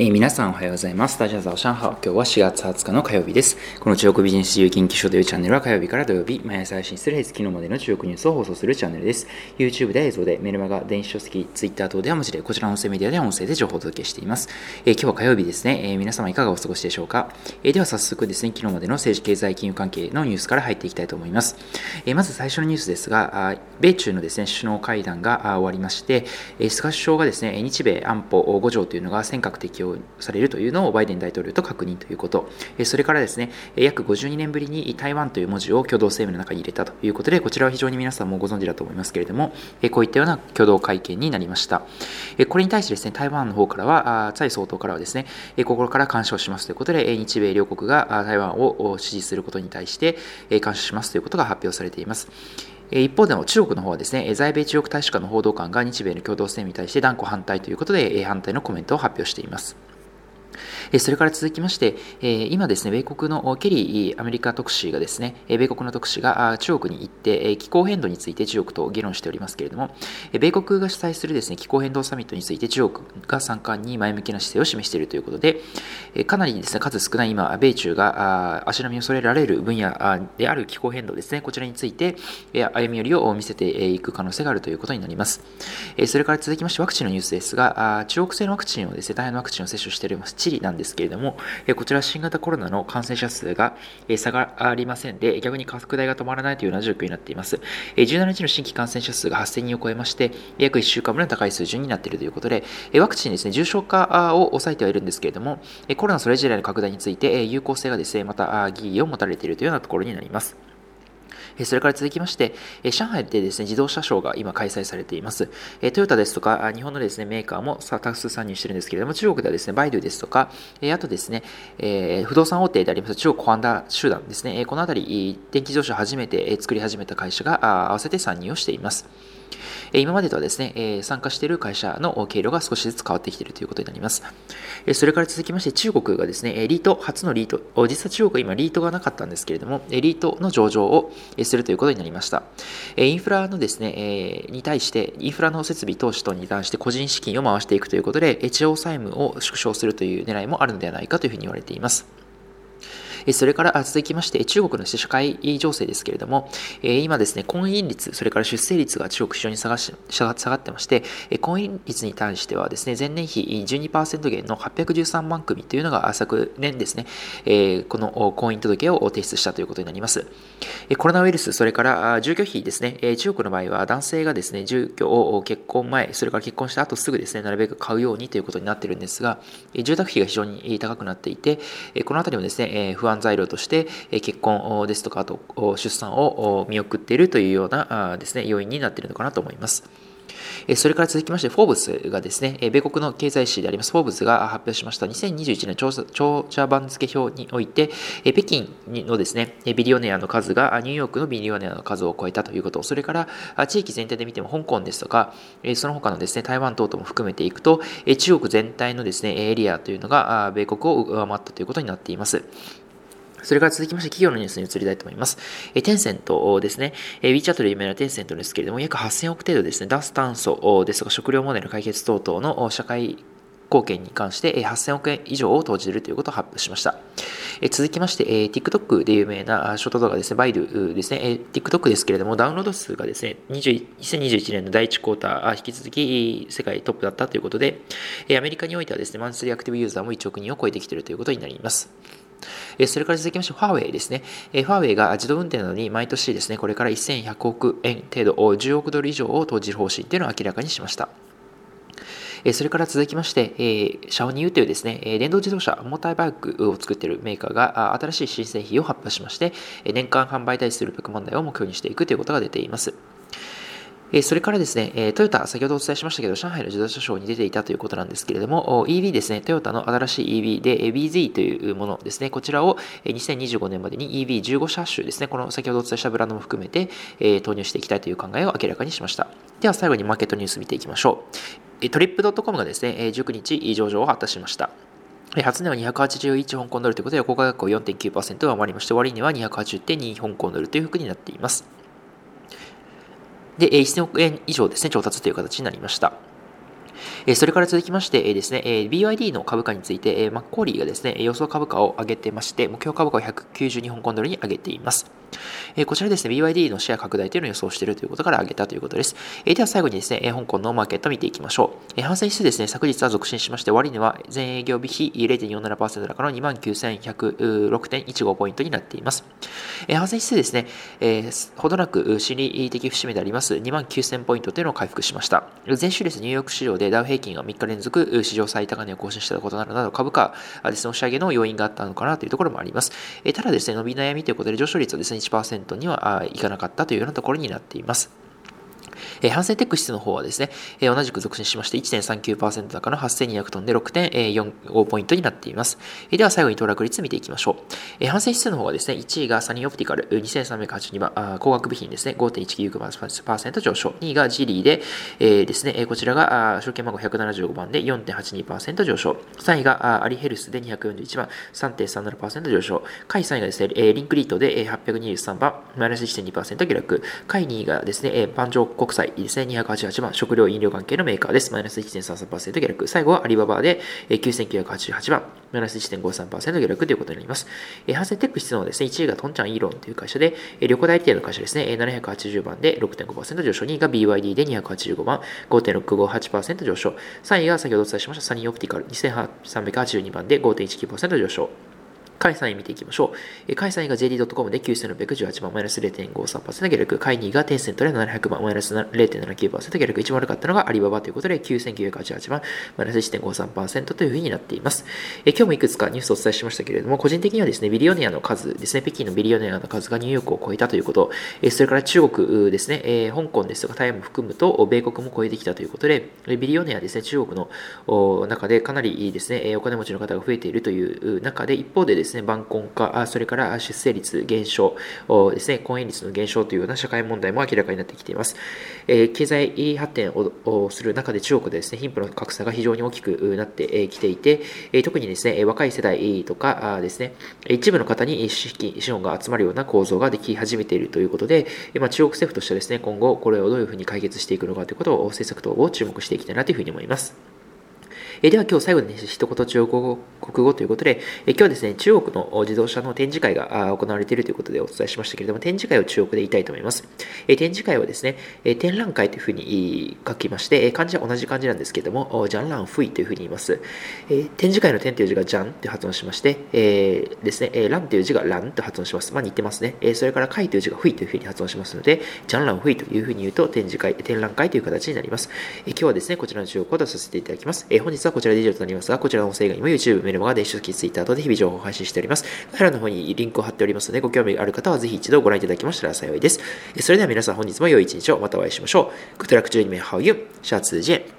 えー、皆さんおはようございます。大家早上好。今日は4月20日の火曜日です。この中国ビジネス自由研究所というチャンネルは火曜日から土曜日、毎朝配信する平日昨日までの中国ニュースを放送するチャンネルです。YouTube で映像で、メルマガ、電子書籍、Twitter 等では文字で、こちらの音声メディアでは音声で情報をお届けしています。えー、今日は火曜日ですね。えー、皆様いかがお過ごしでしょうか？えでは早速ですね、昨日までの政治経済金融関係のニュースから入っていきたいと思います。えまず最初のニュースですが、あ米中のですね、首脳会談が終わりまして、え菅首相がですね、日米安保5条というのが尖閣適用されるというのをバイデン大統領と確認ということ、それからですね、約52年ぶりに台湾という文字を共同声明の中に入れたということで、こちらは非常に皆さんもご存知だと思いますけれども、こういったような共同会見になりました。これに対してですね、台湾の方からは、蔡総統からはですね、心から干渉しますということで、日米両国が台湾を支持することに対して干渉しますということが発表されています。一方でも中国の方はですね、在米中国大使館の報道官が日米の共同声明に対して断固反対ということで、反対のコメントを発表しています。それから続きまして、今ですね、米国のケリーアメリカ特使がですね、米国の特使が中国に行って、気候変動について中国と議論しておりますけれども、米国が主催するですね、気候変動サミットについて中国が参加に前向きな姿勢を示しているということで、かなりですね、数少ない今、米中が足並みを揃えられる分野である気候変動ですね、こちらについて歩み寄りを見せていく可能性があるということになります。それから続きましてワクチンのニュースですが、中国製のワクチンをですね、大変のワクチンを接種しております。チリなんですけれども、こちら新型コロナの感染者数が下がありませんで、逆に拡大が止まらないというような状況になっています。17日の新規感染者数が8000人を超えまして、約1週間分の高い水準になっているということで、ワクチンですね、重症化を抑えてはいるんですけれども、コロナそれ自体の拡大について有効性がですね、また疑義を持たれているというようなところになります。それから続きまして、上海でですね、自動車ショーが今開催されています。トヨタですとか、日本のですね、メーカーも多数参入してるんですけれども、中国ではですね、バイドゥですとか、あとですね、不動産大手であります中国コアンダ集団ですね、このあたり、電気自動車を初めて作り始めた会社が合わせて参入をしています。今までとはですね、参加している会社の経路が少しずつ変わってきているということになります。それから続きまして、中国がですね、リート、初のリート、実は中国は今リートがなかったんですけれども、リートの上場をするということになりました。インフラのですね、に対して、インフラの設備投資等に対して個人資金を回していくということで、地方債務を縮小するという狙いもあるのではないかというふうに言われています。それから続きまして、中国の社会情勢ですけれども、今ですね、婚姻率、それから出生率が中国非常に下が下がってまして、婚姻率に対してはですね、前年比12%減の813万組というのが昨年ですね、この婚姻届を提出したということになります。コロナウイルス、それから住居費ですね、中国の場合は男性がですね、住居を結婚前、それから結婚した後すぐですね、なるべく買うようにということになっているんですが、住宅費が非常に高くなっていて、このあたりもですね、不安材料として、結婚ですとか、あと出産を見送っているというようなですね、要因になっているのかなと思います。それから続きまして、フォーブスがですね、米国の経済誌であります、フォーブスが発表しました2021年調査長者番付表において、北京のですね、ビリオネアの数がニューヨークのビリオネアの数を超えたということ、それから地域全体で見ても香港ですとか、その他のですね、台湾等々も含めていくと、中国全体のですね、エリアというのが米国を上回ったということになっています。それから続きまして企業のニュースに移りたいと思います。えテンセントですね。え WeChat で有名なテンセントですけれども、約8000億程度ですね、脱炭素ですとか食料問題の解決等々の社会貢献に関して8000億円以上を投じるということを発表しました。続きまして、TikTok で有名なショート動画ですね、バイドですね、TikTok ですけれども、ダウンロード数がですね、2021年の第1クォーター、引き続き世界トップだったということで、アメリカにおいてはですね、マンスリーアクティブユーザーも1億人を超えてきているということになります。えそれから続きまして、ファーウェイですね。えファーウェイが自動運転などに毎年ですね、これから1100億円程度、10億ドル以上を投じる方針というのを明らかにしました。それから続きまして、シャオニューというですね、電動自動車、モーターバイクを作っているメーカーが新しい新製品を発表しまして、年間販売台数600万台を目標にしていくということが出ています。えそれからですね、えトヨタ、先ほどお伝えしましたけど、上海の自動車ショーに出ていたということなんですけれども、EV ですね、トヨタの新しい EV で BZ というものですね、こちらを2025年までに EV15 車種ですね、この先ほどお伝えしたブランドも含めてえ投入していきたいという考えを明らかにしました。では最後にマーケットニュース見ていきましょう。トリップドットコムがですね、19日上場を果たしました。初値は281香港ドルということで、公開額を4.9%上回りまして、終値は280.2香港ドルというふうになっています。で、1000億円以上ですね、調達という形になりました。えそれから続きまして、えですね、え BYD の株価について、えマッコーリーがですね、予想株価を上げてまして、目標株価を192本コンドルに上げています。えこちらですね、BYD のシェア拡大というのを予想しているということから上げたということです。えでは最後にですね、え香港のマーケットを見ていきましょう。え反戦指数ですね、昨日は続伸しまして、終値は全営業日比0.47%高の29,106.15ポイントになっています。え反戦指数ですね、え、ほどなく心理的節目であります29,000ポイントというのを回復しました。前週です、ニューヨーク市場でダウ平均が3日連続史上最高値を更新したことなどなど株価ですね、押し上げの要因があったのかなというところもあります。えただですね、伸び悩みということで上昇率はですね、1%にはいかなかったというようなところになっています。えー、反省テック指数の方はですね、えー、同じく続伸しまして1.39%高の8200トンで6.45ポイントになっています。えー、では最後に騰落率見ていきましょう。えー、反省指数の方はですね、1位がサニーオプティカル2382番、あ工学部品ですね、5.199%上昇。2位がジリーで、えー、ですね、こちらが証券番号175番で4.82%上昇。3位がアリヘルスで241番、3.37%上昇。下位3位がですね、リンクリートで823番、マイナス1.2%下落。下位2位がですね、万丈国際ですね、288番、食料飲料関係のメーカーです。マイナス1.33%下落。最後はアリババで9988番、マイナス1.53%下落ということになります。えー、ハンセンテック質のですね、1位がトンチャンイーロンという会社で、えー、旅行代理店の会社ですね、780番で6.5%上昇、2位が BYD で285番、5.658%上昇、3位が先ほどお伝えしましたサニーオプティカル2382番で5.19%上昇。下位3位見ていきましょう。下位3位が JD.com で9618番、マイナス0.53%下落。下位2位がテンセントで700番、マイナス0.79%下落。一番悪かったのがアリババということで9988番、マイナス1.53%というふうになっています。今日もいくつかニュースをお伝えしましたけれども、個人的にはですね、ビリオネアの数ですね、北京のビリオネアの数がニューヨークを超えたということ、それから中国ですね、香港ですとかタイも含むと、米国も超えてきたということで、ビリオネアですね、中国の中でかなりですね、お金持ちの方が増えているという中で、一方でですね、ですね、晩婚化、それから出生率減少ですね、婚姻率の減少というような社会問題も明らかになってきています。え経済発展をする中で中国でですね、貧富の格差が非常に大きくなってきていて、特にですね、若い世代とかですね、一部の方に資金、資本が集まるような構造ができ始めているということで、ま中国政府としてはですね、今後これをどういうふうに解決していくのかということを政策等を注目していきたいなというふうに思います。えでは今日最後に、ね、一言中国語ということで、え今日はですね、中国の自動車の展示会が行われているということでお伝えしましたけれども、展示会を中国で言いたいと思います。え展示会はですね、え展覧会というふうに書きまして、漢字は同じ漢字なんですけれども、ジャンランフイというふうに言います。え展示会の展という字がジャンと発音しまして、えー、ですね、えランという字がランと発音します。まあ似てますね。えそれから会という字がフイというふうに発音しますので、ジャンランフイというふうに言うと展示会、展覧会という形になります。え今日はですね、こちらの中国語を出させていただきます。え本日はこちらで以上となります。が、こちらの音声以外にも YouTube、メルマガ、電子書籍、Twitter 等で日々情報を配信しております。概要欄の方にリンクを貼っておりますので、ご興味がある方はぜひ一度ご覧いただきましたら幸いです。それでは皆さん本日も良い一日をまたお会いしましょう。Good luck to you, how you? 下次见。